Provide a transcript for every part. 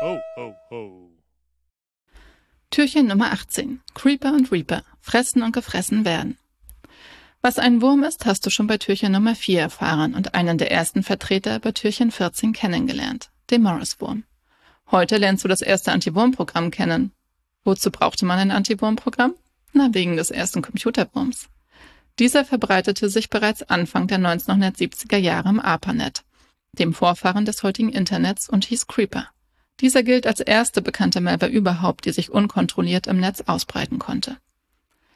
Ho, ho, ho. Türchen Nummer 18. Creeper und Reaper. Fressen und gefressen werden. Was ein Wurm ist, hast du schon bei Türchen Nummer 4 erfahren und einen der ersten Vertreter bei Türchen 14 kennengelernt, den Morris-Wurm. Heute lernst du das erste Anti-Wurm-Programm kennen. Wozu brauchte man ein Anti-Wurm-Programm? Na, wegen des ersten Computerwurms. Dieser verbreitete sich bereits Anfang der 1970er Jahre im ARPANET, dem Vorfahren des heutigen Internets und hieß Creeper. Dieser gilt als erste bekannte Malware überhaupt, die sich unkontrolliert im Netz ausbreiten konnte.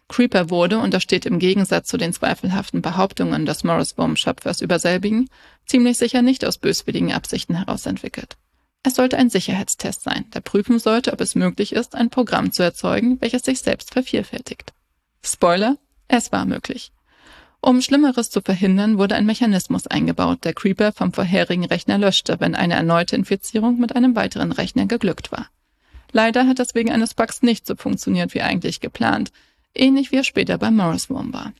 Creeper wurde, und das steht im Gegensatz zu den zweifelhaften Behauptungen des Morris Worm Schöpfers über selbigen, ziemlich sicher nicht aus böswilligen Absichten heraus entwickelt. Es sollte ein Sicherheitstest sein, der prüfen sollte, ob es möglich ist, ein Programm zu erzeugen, welches sich selbst vervielfältigt. Spoiler, es war möglich. Um Schlimmeres zu verhindern, wurde ein Mechanismus eingebaut, der Creeper vom vorherigen Rechner löschte, wenn eine erneute Infizierung mit einem weiteren Rechner geglückt war. Leider hat das wegen eines Bugs nicht so funktioniert wie eigentlich geplant, ähnlich wie es später bei Morris Worm war.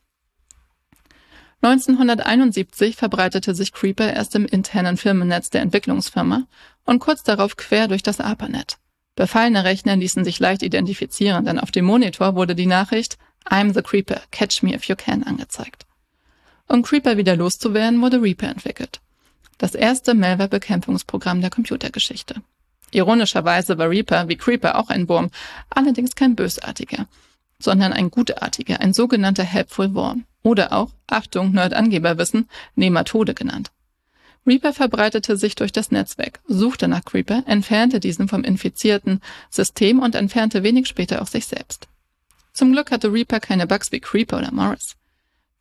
1971 verbreitete sich Creeper erst im internen Firmennetz der Entwicklungsfirma und kurz darauf quer durch das ARPANET. Befallene Rechner ließen sich leicht identifizieren, denn auf dem Monitor wurde die Nachricht I'm the Creeper, catch me if you can angezeigt. Um Creeper wieder loszuwerden, wurde Reaper entwickelt. Das erste Malware-Bekämpfungsprogramm der Computergeschichte. Ironischerweise war Reaper wie Creeper auch ein Wurm, allerdings kein bösartiger, sondern ein gutartiger, ein sogenannter Helpful Worm. Oder auch, Achtung, Nerd-Angeberwissen, Nematode genannt. Reaper verbreitete sich durch das Netzwerk, suchte nach Creeper, entfernte diesen vom infizierten System und entfernte wenig später auch sich selbst. Zum Glück hatte Reaper keine Bugs wie Creeper oder Morris.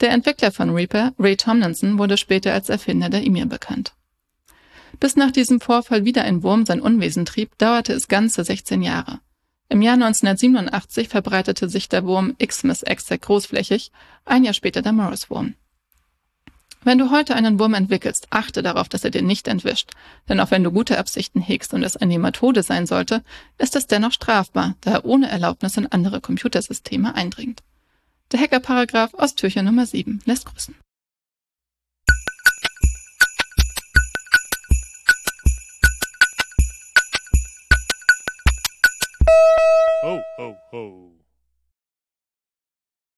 Der Entwickler von Reaper, Ray Tomlinson, wurde später als Erfinder der E-Mail bekannt. Bis nach diesem Vorfall wieder ein Wurm sein Unwesen trieb, dauerte es ganze 16 Jahre. Im Jahr 1987 verbreitete sich der Wurm Xmas extra großflächig, ein Jahr später der Morris-Wurm. Wenn du heute einen Wurm entwickelst, achte darauf, dass er dir nicht entwischt, denn auch wenn du gute Absichten hegst und es ein Nematode sein sollte, ist es dennoch strafbar, da er ohne Erlaubnis in andere Computersysteme eindringt. Der Hackerparagraph aus Türchen Nummer 7 lässt grüßen. Ho, ho, ho.